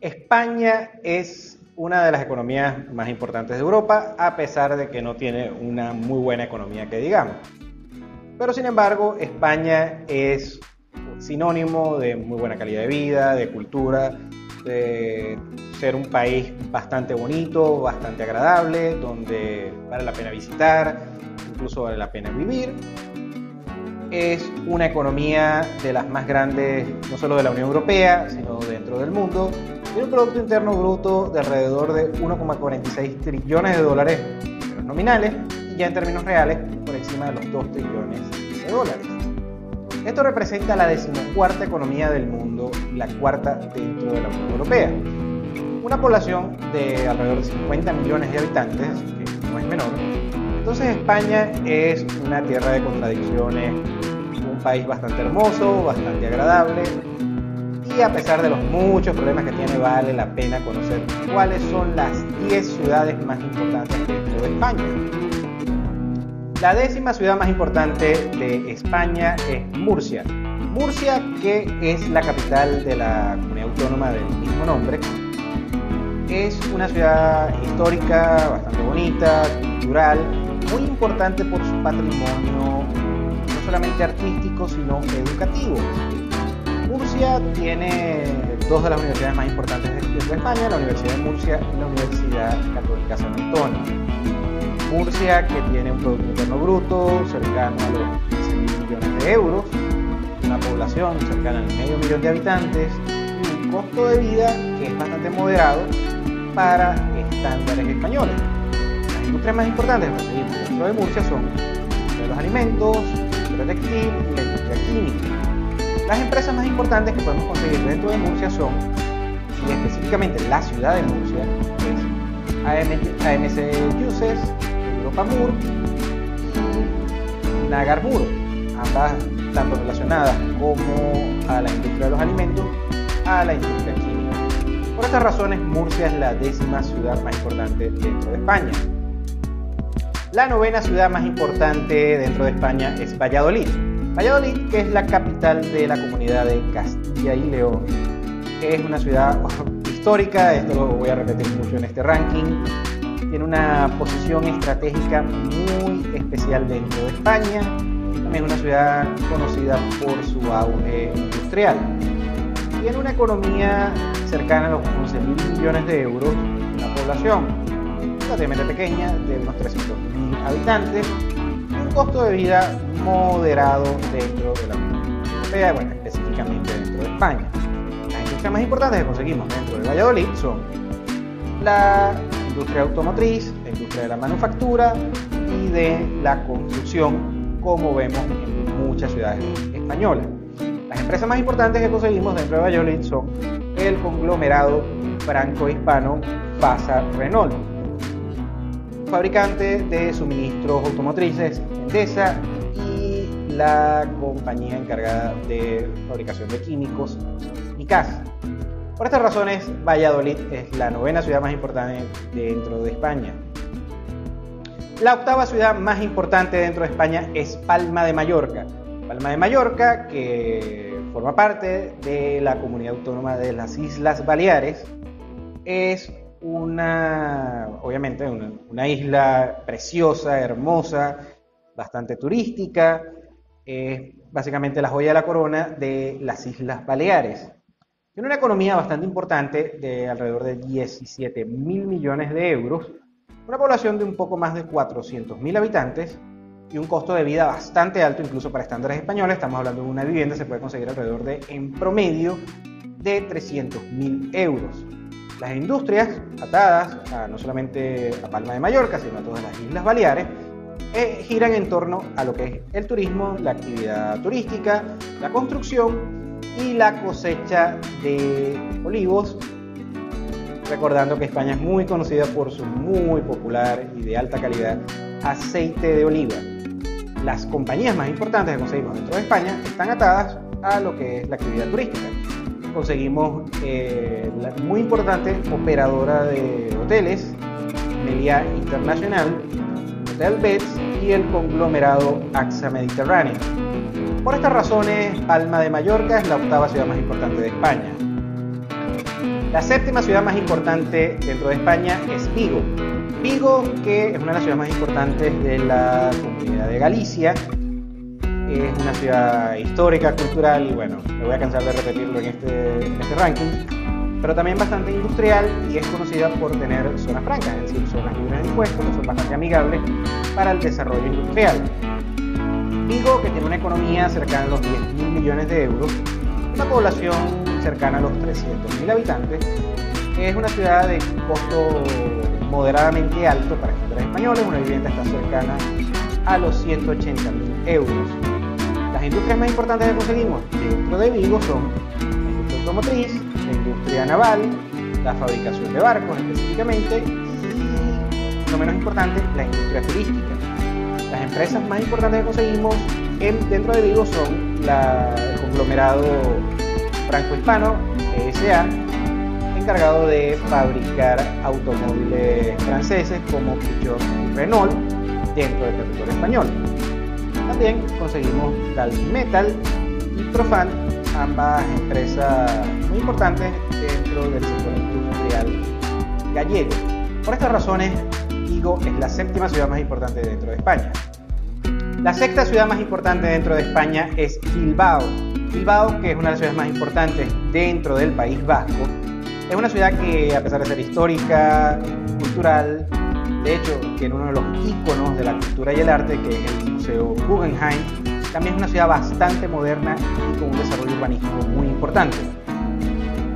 España es una de las economías más importantes de Europa, a pesar de que no tiene una muy buena economía que digamos. Pero sin embargo, España es sinónimo de muy buena calidad de vida, de cultura, de ser un país bastante bonito, bastante agradable, donde vale la pena visitar, incluso vale la pena vivir. Es una economía de las más grandes, no solo de la Unión Europea, sino dentro del mundo. Tiene un Producto Interno Bruto de alrededor de 1,46 trillones de dólares nominales y ya en términos reales por encima de los 2 trillones de dólares. Esto representa la decimocuarta economía del mundo y la cuarta dentro de la Unión Europea. Una población de alrededor de 50 millones de habitantes, que no es menor. Entonces España es una tierra de contradicciones, un país bastante hermoso, bastante agradable, y a pesar de los muchos problemas que tiene, vale la pena conocer cuáles son las 10 ciudades más importantes dentro de España. La décima ciudad más importante de España es Murcia. Murcia, que es la capital de la comunidad autónoma del mismo nombre, es una ciudad histórica, bastante bonita, cultural, muy importante por su patrimonio, no solamente artístico, sino educativo. Murcia tiene dos de las universidades más importantes de España, la Universidad de Murcia y la Universidad Católica San Antonio. Murcia, que tiene un Producto Interno Bruto cercano a los 15 mil millones de euros, una población cercana al medio millón de habitantes y un costo de vida que es bastante moderado para estándares españoles. Las industrias más importantes conseguimos dentro de Murcia son los alimentos, la textil y la industria química. Las empresas más importantes que podemos conseguir dentro de Murcia son, y específicamente la ciudad de Murcia, es AMC Juices, Europamur y Nagarburo, ambas tanto relacionadas como a la industria de los alimentos, a la industria química. Por estas razones, Murcia es la décima ciudad más importante dentro de España. La novena ciudad más importante dentro de España es Valladolid. Valladolid, que es la capital de la comunidad de Castilla y León, es una ciudad histórica, esto lo voy a repetir mucho en este ranking, tiene una posición estratégica muy especial dentro de España. También es una ciudad conocida por su auge industrial. Tiene una economía cercana a los 11 mil millones de euros, una población relativamente pequeña, de unos 300.000 habitantes, y un costo de vida moderado dentro de la Unión Europea, específicamente dentro de España. Las industrias más importantes que conseguimos dentro de Valladolid son la industria automotriz, la industria de la manufactura y de la construcción, como vemos en muchas ciudades españolas. Las empresas más importantes que conseguimos dentro de Valladolid son el conglomerado franco-hispano FASA Renault, fabricante de suministros automotrices Endesa la compañía encargada de fabricación de químicos casa por estas razones, Valladolid es la novena ciudad más importante dentro de España. La octava ciudad más importante dentro de España es Palma de Mallorca. Palma de Mallorca, que forma parte de la comunidad autónoma de las Islas Baleares, es una, obviamente, una, isla preciosa, hermosa, bastante turística, es básicamente la joya de la corona de las Islas Baleares. Tiene una economía bastante importante de alrededor de 17 mil millones de euros, una población de un poco más de 400 mil habitantes y un costo de vida bastante alto incluso para estándares españoles. Estamos hablando de una vivienda, se puede conseguir alrededor de, en promedio, de 300 mil euros. Las industrias atadas no solamente a Palma de Mallorca, sino a todas las Islas Baleares, eh, giran en torno a lo que es el turismo, la actividad turística, la construcción y la cosecha de olivos, recordando que España es muy conocida por su muy popular y de alta calidad aceite de oliva. Las compañías más importantes que conseguimos dentro de España están atadas a lo que es la actividad turística. Conseguimos eh, la muy importante operadora de hoteles, Melia Internacional, Hotel Beds y el conglomerado AXA Mediterráneo por estas razones, Palma de Mallorca es la octava ciudad más importante de España. La séptima ciudad más importante dentro de España es Vigo. Vigo, que es una de las ciudades más importantes de la comunidad de Galicia, es una ciudad histórica, cultural y bueno, me voy a cansar de repetirlo en este, en este ranking, pero también bastante industrial y es conocida por tener zonas francas, es decir, zonas libres de impuestos que son bastante amigables para el desarrollo industrial. Vigo, que tiene una economía cercana a los 10 mil millones de euros, una población cercana a los 300 mil habitantes, es una ciudad de costo moderadamente alto para estándares españoles, una vivienda está cercana a los 180 mil euros. Las industrias más importantes que conseguimos dentro de Vigo son automotriz, la industria naval, la fabricación de barcos específicamente y, lo menos importante, la industria turística. Las empresas más importantes que conseguimos dentro de Vigo son la, el conglomerado franco-hispano, ESA, encargado de fabricar automóviles franceses como Peugeot y Renault dentro del territorio español. También conseguimos Dalvin Metal y Profan, ambas empresas muy importantes dentro del sector industrial gallego. Por estas razones, Vigo es la séptima ciudad más importante dentro de España. La sexta ciudad más importante dentro de España es Bilbao. Bilbao, que es una de las ciudades más importantes dentro del País Vasco, es una ciudad que, a pesar de ser histórica, cultural, de hecho, tiene uno de los íconos de la cultura y el arte, que es el Museo Guggenheim. También es una ciudad bastante moderna y con un desarrollo urbanístico muy importante.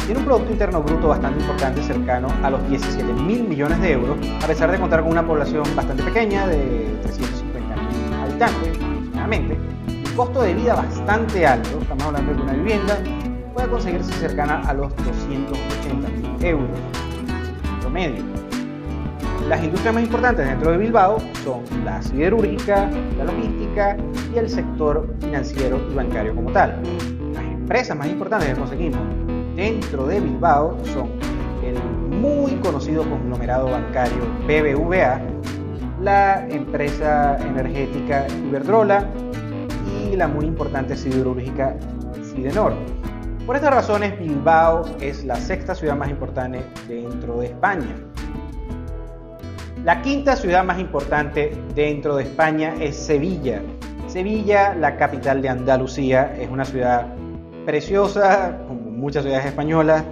Tiene un Producto Interno Bruto bastante importante, cercano a los 17 mil millones de euros, a pesar de contar con una población bastante pequeña, de 350 mil habitantes aproximadamente. Un costo de vida bastante alto, estamos hablando de una vivienda, puede conseguirse cercana a los 280 mil euros promedio. Las industrias más importantes dentro de Bilbao son la siderúrgica, la logística y el sector financiero y bancario como tal. Las empresas más importantes que conseguimos dentro de Bilbao son el muy conocido conglomerado bancario BBVA, la empresa energética Iberdrola y la muy importante siderúrgica Sidenor. Por estas razones, Bilbao es la sexta ciudad más importante dentro de España. La quinta ciudad más importante dentro de España es Sevilla. Sevilla, la capital de Andalucía, es una ciudad preciosa, como muchas ciudades españolas.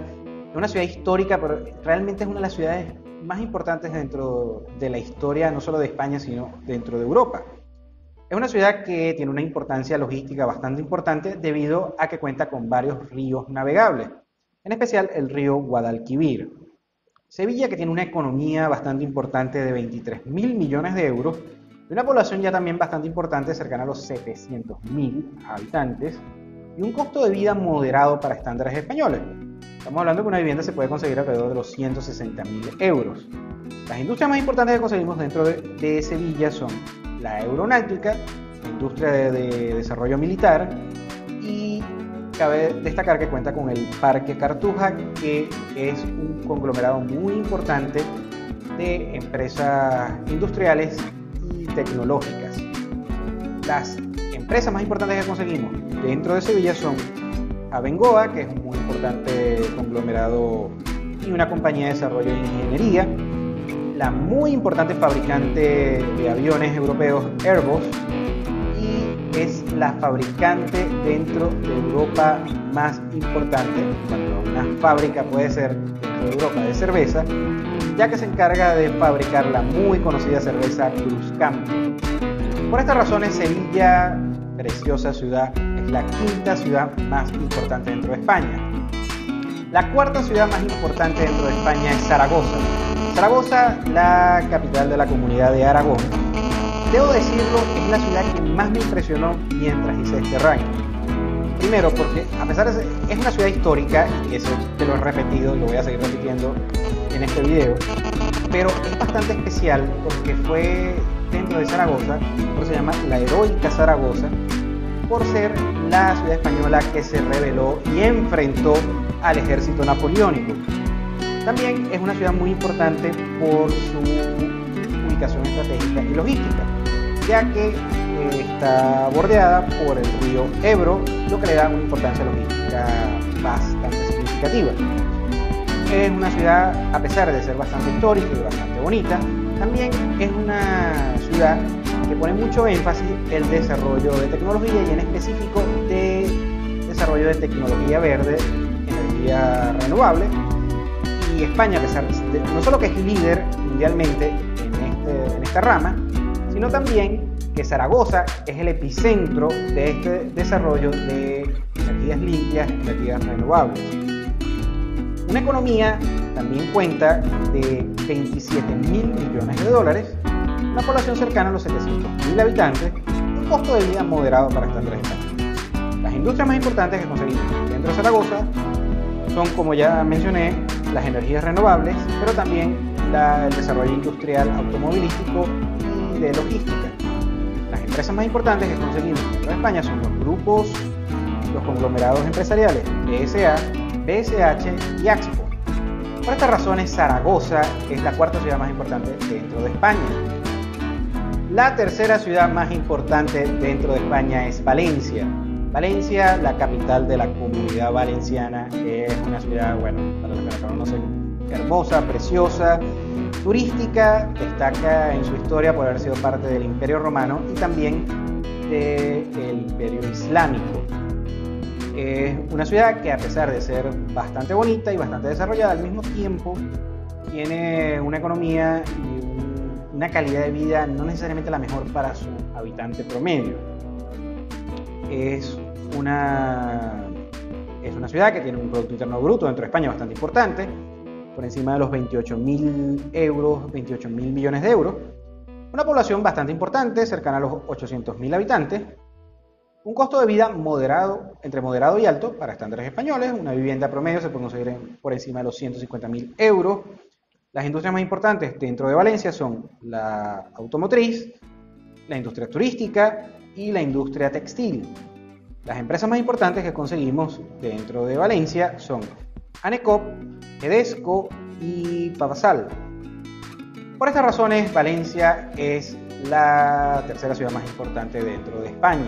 Es una ciudad histórica, pero realmente es una de las ciudades más importantes dentro de la historia, no solo de España, sino dentro de Europa. Es una ciudad que tiene una importancia logística bastante importante debido a que cuenta con varios ríos navegables, en especial el río Guadalquivir. Sevilla, que tiene una economía bastante importante de 23 mil millones de euros, y una población ya también bastante importante, cercana a los 700 mil habitantes, y un costo de vida moderado para estándares españoles. Estamos hablando de que una vivienda se puede conseguir alrededor de los 160 mil euros. Las industrias más importantes que conseguimos dentro de, Sevilla son la aeronáutica, la industria de desarrollo militar cabe destacar que cuenta con el Parque Cartuja, que es un conglomerado muy importante de empresas industriales y tecnológicas. Las empresas más importantes que conseguimos dentro de Sevilla son Abengoa, que es un muy importante conglomerado y una compañía de desarrollo de ingeniería, la muy importante fabricante de aviones europeos Airbus, es la fabricante dentro de Europa más importante, cuando una fábrica puede ser dentro de Europa de cerveza, ya que se encarga de fabricar la muy conocida cerveza Cruzcamp. Por estas razones, Sevilla, preciosa ciudad, es la quinta ciudad más importante dentro de España. La cuarta ciudad más importante dentro de España es Zaragoza. Zaragoza, la capital de la comunidad de Aragón, Debo decirlo, es la ciudad que más me impresionó mientras hice este ranking. Primero, porque a pesar de ser, es una ciudad histórica, y eso te lo he repetido lo voy a seguir repitiendo en este video, pero es bastante especial porque fue dentro de Zaragoza, por se llama la heroica Zaragoza, por ser la ciudad española que se rebeló y enfrentó al ejército napoleónico. También es una ciudad muy importante por su ubicación estratégica y logística ya que eh, está bordeada por el río Ebro, lo que le da una importancia logística bastante significativa. es una ciudad, a pesar de ser bastante histórica y bastante bonita, también es una ciudad que pone mucho énfasis el desarrollo de tecnología y en específico de desarrollo de tecnología verde, energía renovable. Y España, a pesar de no solo que es líder mundialmente en, este, en esta rama, sino también que Zaragoza es el epicentro de este desarrollo de energías limpias, energías renovables. Una economía también cuenta de 27 mil millones de dólares, una población cercana a los 700 mil habitantes y un costo de vida moderado para estándares españoles. Las industrias más importantes que conseguimos dentro de Zaragoza son, como ya mencioné, las energías renovables, pero también el desarrollo industrial automovilístico de logística. Las empresas más importantes que conseguimos de España son los grupos, los conglomerados empresariales BSA, BSH y Axpo. Por estas razones, Zaragoza es la cuarta ciudad más importante dentro de España. La tercera ciudad más importante dentro de España es Valencia. Valencia, la capital de la comunidad valenciana, es una ciudad, bueno, para los que no conocen, hermosa, preciosa, turística, destaca en su historia por haber sido parte del Imperio Romano y también del Imperio Islámico. Es una ciudad que a pesar de ser bastante bonita y bastante desarrollada, al mismo tiempo tiene una economía y una calidad de vida no necesariamente la mejor para su habitante promedio. Es una, es una ciudad que tiene un Producto Interno Bruto dentro de España bastante importante, por encima de los 28 mil euros, 28 mil millones de euros. Una población bastante importante, cercana a los 800 mil habitantes, un costo de vida moderado, entre moderado y alto para estándares españoles. Una vivienda promedio se puede conseguir por encima de los 150.000 euros. Las industrias más importantes dentro de Valencia son la automotriz, la industria turística y la industria textil. Las empresas más importantes que conseguimos dentro de Valencia son Anecop, Edesco y Pavasal. Por estas razones, Valencia es la tercera ciudad más importante dentro de España.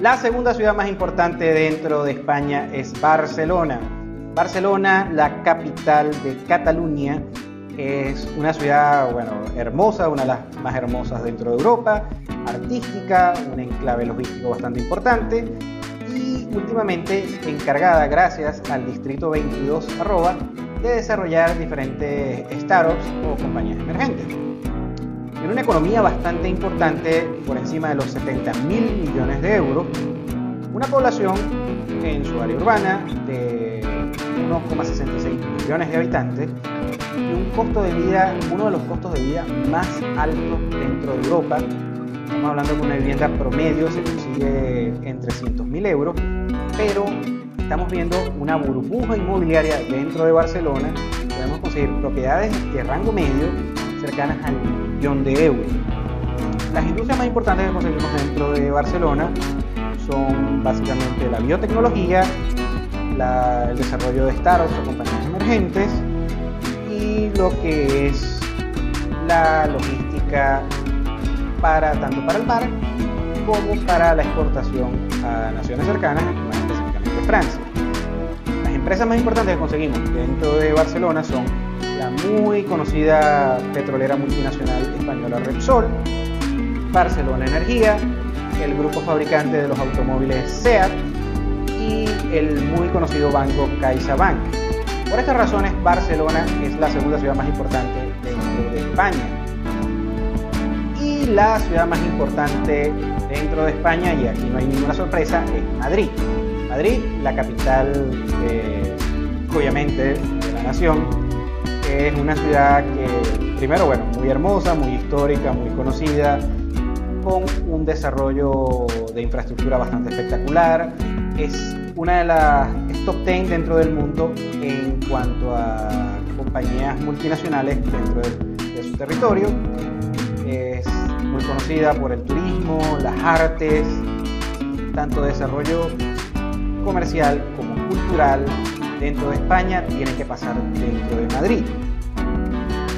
La segunda ciudad más importante dentro de España es Barcelona. Barcelona, la capital de Cataluña, es una ciudad, bueno, hermosa, una de las más hermosas dentro de Europa, artística, un enclave logístico bastante importante últimamente encargada, gracias al Distrito 22 arroba, de desarrollar diferentes startups o compañías emergentes. En una economía bastante importante, por encima de los 70 mil millones de euros, una población en su área urbana de 1,66 millones de habitantes y un costo de vida, uno de los costos de vida más altos dentro de Europa. Estamos hablando de una vivienda promedio se consigue en 300 mil euros, pero estamos viendo una burbuja inmobiliaria dentro de Barcelona. Podemos conseguir propiedades de rango medio cercanas al millón de euros. Las industrias más importantes que conseguimos dentro de Barcelona son básicamente la biotecnología, el desarrollo de startups o compañías emergentes y lo que es la logística para tanto para el mar como para la exportación a naciones cercanas, Francia. Las empresas más importantes que conseguimos dentro de Barcelona son la muy conocida petrolera multinacional española Repsol, Barcelona Energía, el grupo fabricante de los automóviles SEAT y el muy conocido banco CaixaBank. Por estas razones, Barcelona es la segunda ciudad más importante dentro de España. Y la ciudad más importante dentro de España, y aquí no hay ninguna sorpresa, es Madrid. Madrid, la capital, obviamente, de la nación, es una ciudad que, primero, bueno, muy hermosa, muy histórica, muy conocida, con un desarrollo de infraestructura bastante espectacular. Es una de las top 10 dentro del mundo en cuanto a compañías multinacionales dentro de, de su territorio. Es muy conocida por el turismo, las artes, tanto desarrollo comercial como cultural, dentro de España tiene que pasar dentro de Madrid.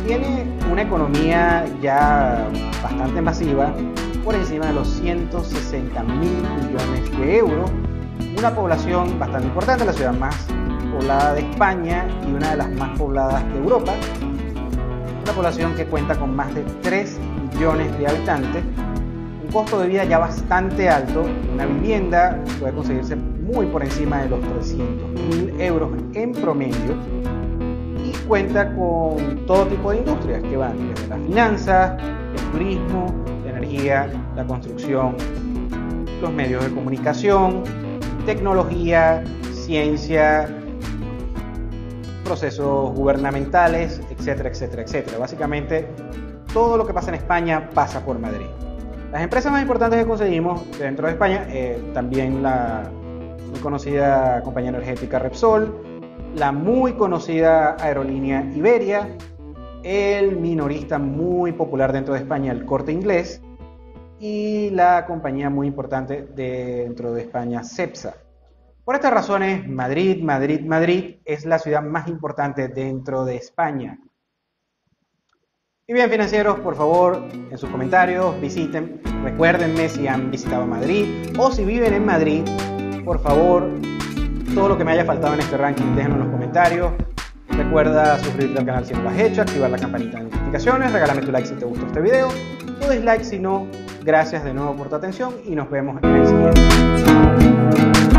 Tiene una economía ya bastante masiva, por encima de los 160 mil millones de euros, una población bastante importante, la ciudad más poblada de España y una de las más pobladas de Europa. Una población que cuenta con más de 3 millones de habitantes. Un costo de vida ya bastante alto. Una vivienda puede conseguirse muy por encima de los 300 mil euros en promedio. Y cuenta con todo tipo de industrias que van desde las finanzas, el turismo, la energía, la construcción, los medios de comunicación, tecnología, ciencia, procesos gubernamentales, etcétera, etcétera, etcétera. Básicamente, todo lo que pasa en España pasa por Madrid. Las empresas más importantes que conseguimos dentro de España, eh, también la muy conocida compañía energética Repsol, la muy conocida aerolínea Iberia, el minorista muy popular dentro de España, el Corte Inglés, y la compañía muy importante dentro de España, CEPSA. Por estas razones, Madrid, Madrid, Madrid es la ciudad más importante dentro de España. Y bien, financieros, por favor, en sus comentarios visiten, recuérdenme si han visitado Madrid o si viven en Madrid, por favor, todo lo que me haya faltado en este ranking, déjenlo en los comentarios. Recuerda suscribirte al canal si no lo has hecho, activar la campanita de notificaciones, regálame tu like si te gustó este video, tu dislike si no. Gracias de nuevo por tu atención y nos vemos en el siguiente.